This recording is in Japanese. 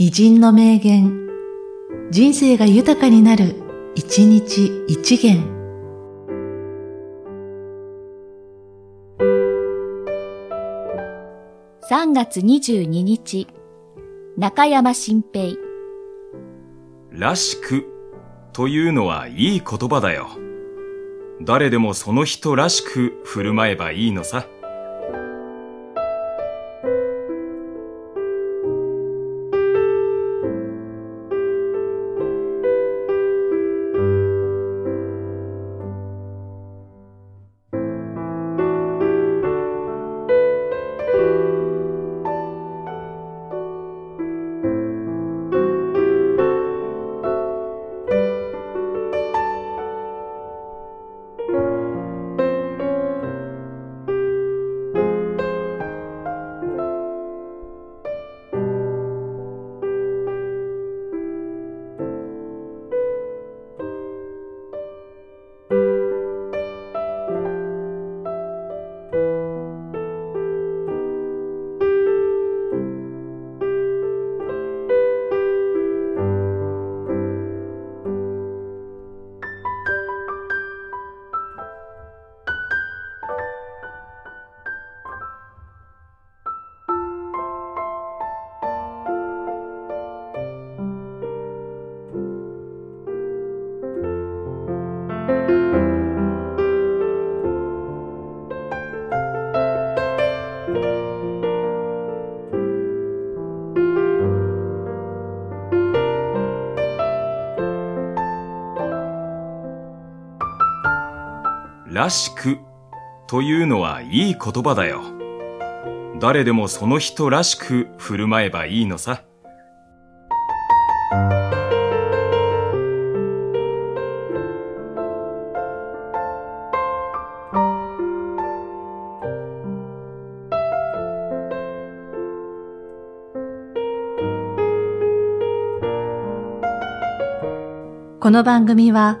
偉人の名言、人生が豊かになる、一日一元。3月22日、中山新平。らしくというのはいい言葉だよ。誰でもその人らしく振る舞えばいいのさ。らしくというのはいい言葉だよ。誰でもその人らしく振る舞えばいいのさ。この番組は、